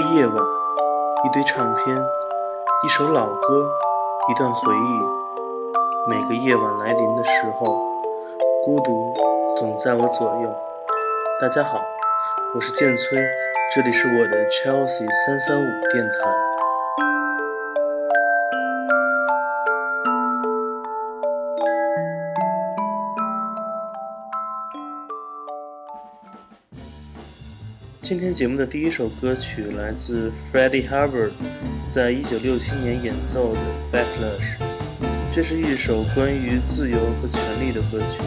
夜晚，一堆唱片，一首老歌，一段回忆。每个夜晚来临的时候，孤独总在我左右。大家好，我是建崔，这里是我的 Chelsea 三三五电台。节目的第一首歌曲来自 Freddie Hubbard，在一九六七年演奏的《Backlash》，这是一首关于自由和权利的歌曲。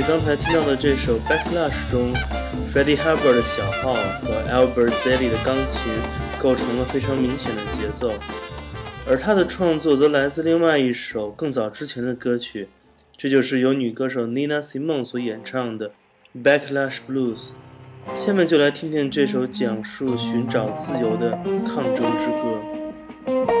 在刚才听到的这首《Backlash》中，Freddie Hubbard 的小号和 Albert Daly 的钢琴构成了非常明显的节奏，而他的创作则来自另外一首更早之前的歌曲，这就是由女歌手 Nina Simone 所演唱的《Backlash Blues》。下面就来听听这首讲述寻找自由的抗争之歌。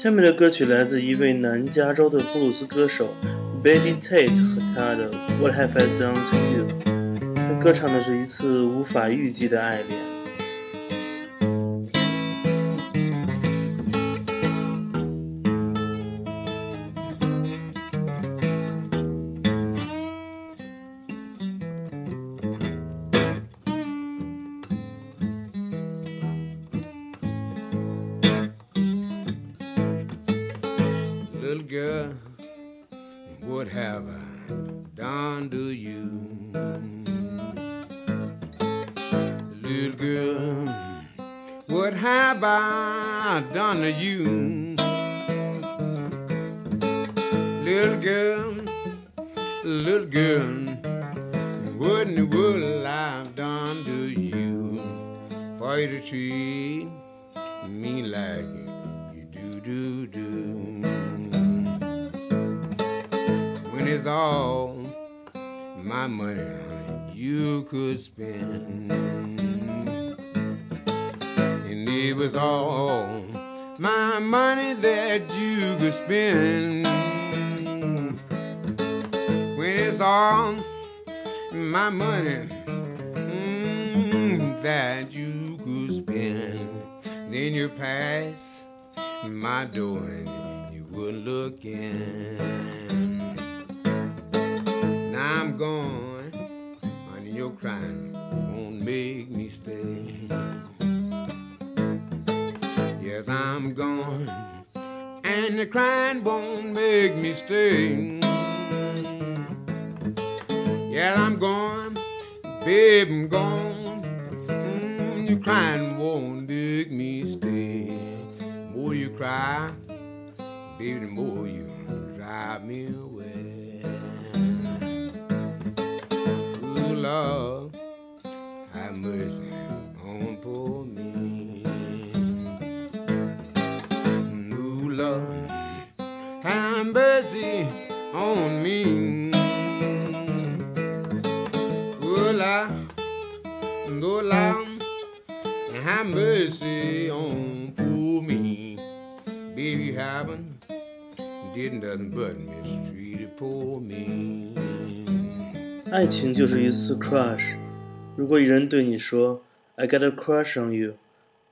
下面的歌曲来自一位南加州的布鲁斯歌手 Baby Tate 和他的《What Have I Done to You》。他歌唱的是一次无法预计的爱恋。good girl, what have I done to you? Little girl, little girl, what in the world I've done to you for you to treat me like you do do do when it's all my money you could spend was all my money that you could spend. When it's all my money mm, that you could spend, then you pass my door and you would look in. Crying won't make me stay. Yeah, I'm gone, babe, I'm gone. Mm, you crying did nothing but mistreated poor me. 爱情就是一次 crush。如果一人对你说 "I got a crush on you"，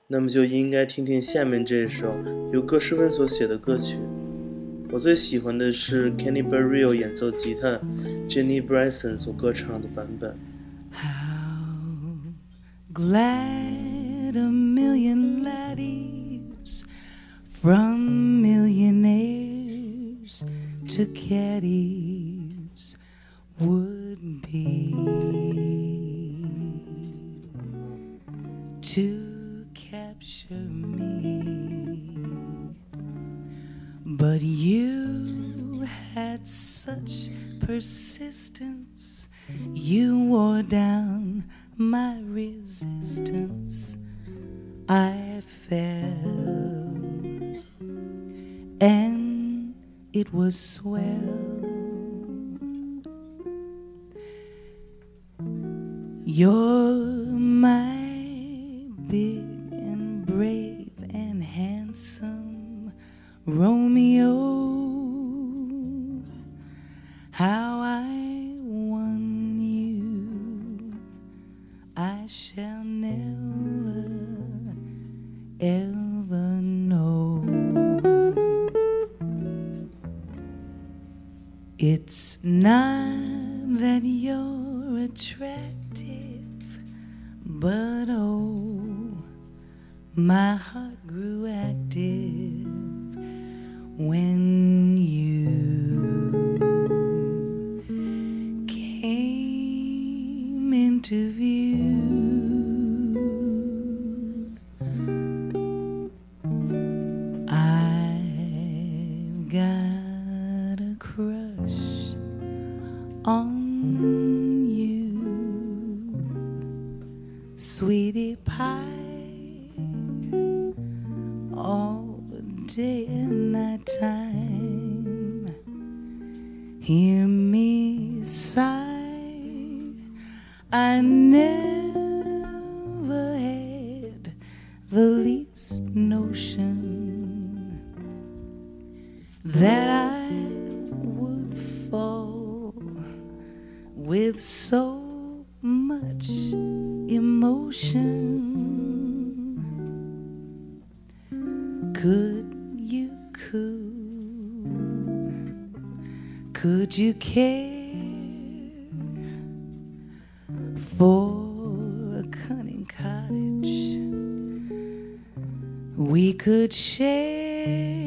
那么就应该听听下面这首由歌诗温所写的歌曲。我最喜欢的是 Kenny Barrio 演奏吉他，Jenny Bryson 所歌唱的版本。How glad a million laddies from to caddies would be to capture me. But you had such persistence, you wore down my resistance. I fell, and it was swell. You're for a cunning cottage? We could share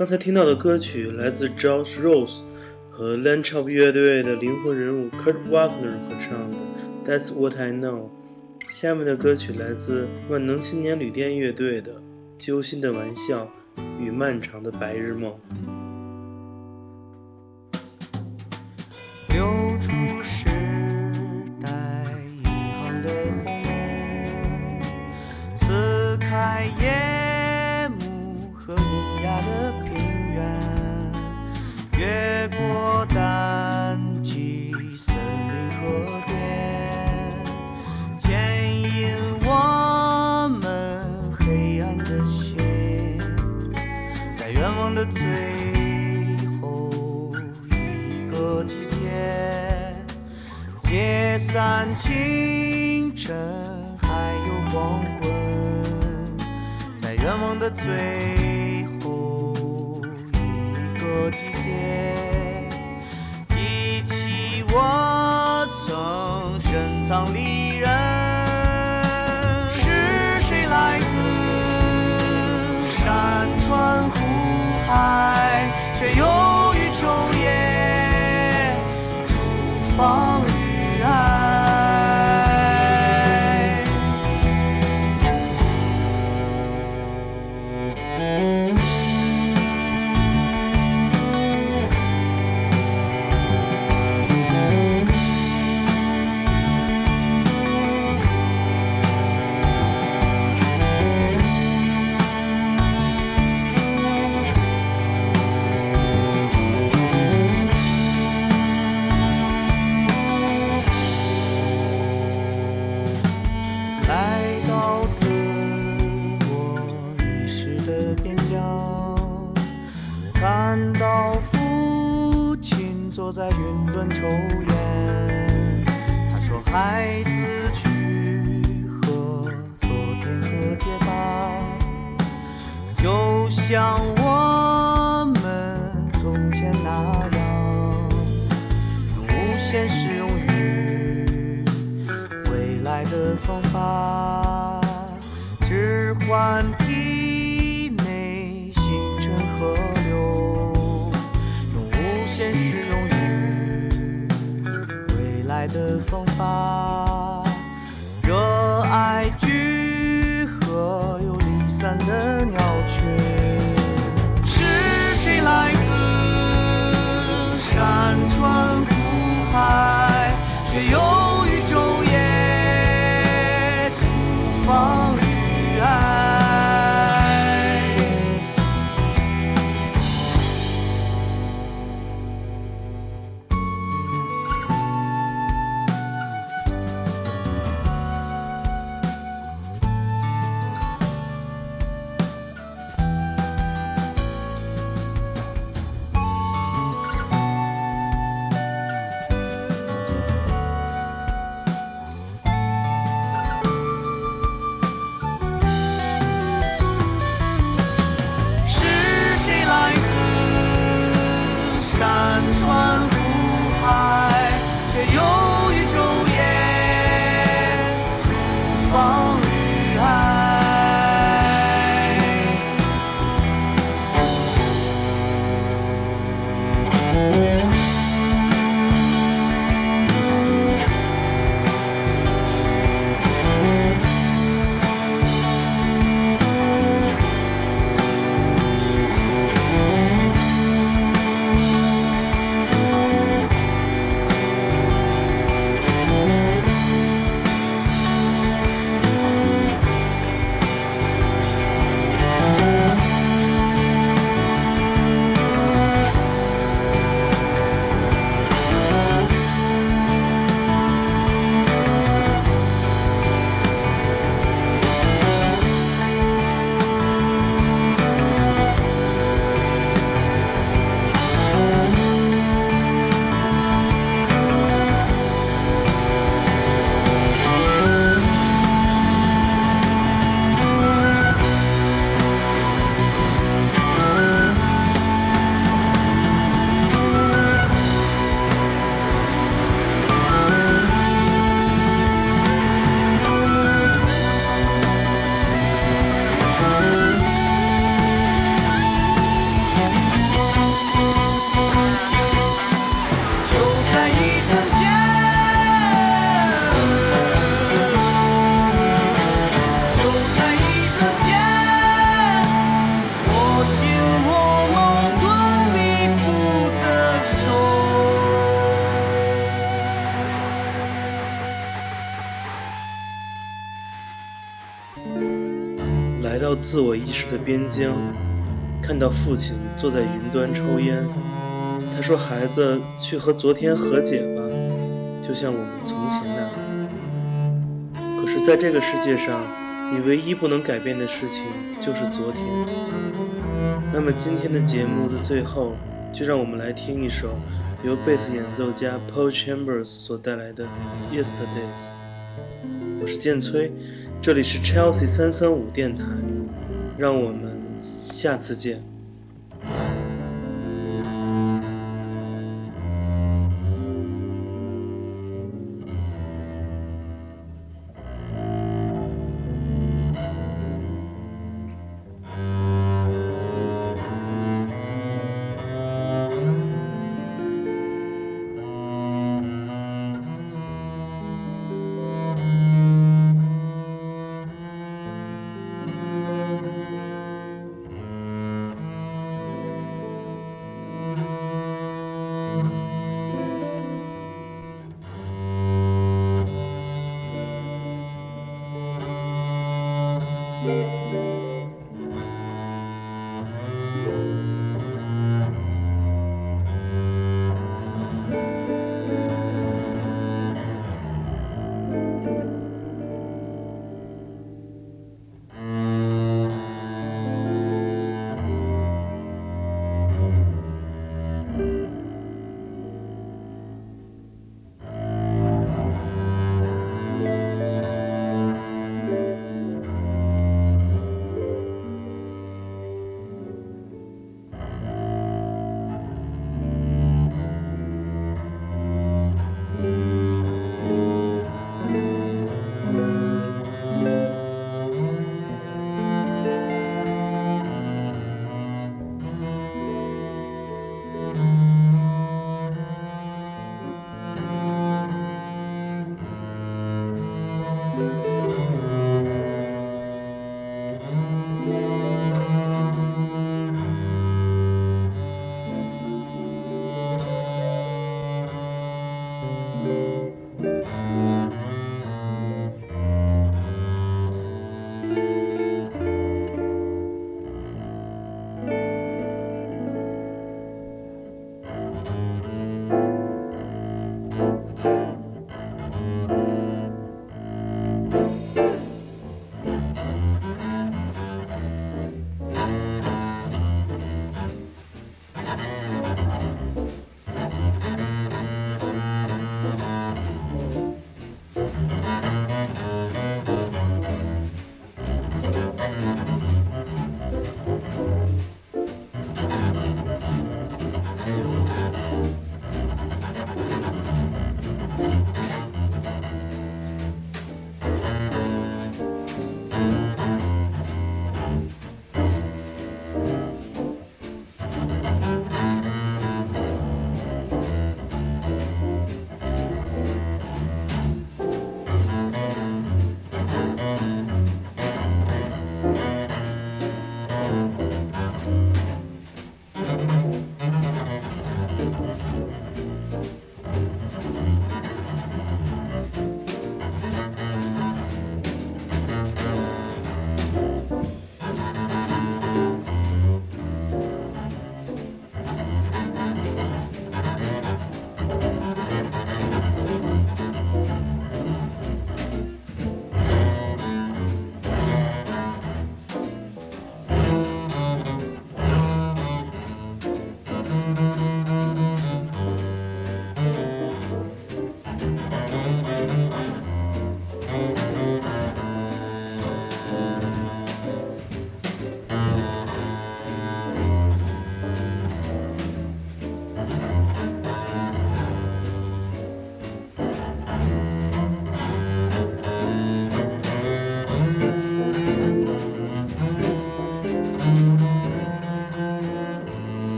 刚才听到的歌曲来自 Josh Rose 和 l a n c h o p 乐队的灵魂人物 Kurt Wagner 合唱的 That's What I Know。下面的歌曲来自万能青年旅店乐队的《揪心的玩笑与漫长的白日梦》。难忘的最后一个季节记起我曾深藏边疆，看到父亲坐在云端抽烟。他说：“孩子，去和昨天和解吧，就像我们从前那样。”可是，在这个世界上，你唯一不能改变的事情就是昨天。那么，今天的节目的最后，就让我们来听一首由贝斯演奏家 Paul Chambers 所带来的《Yesterday》。我是建崔，这里是 Chelsea 三三五电台，让我们下次见。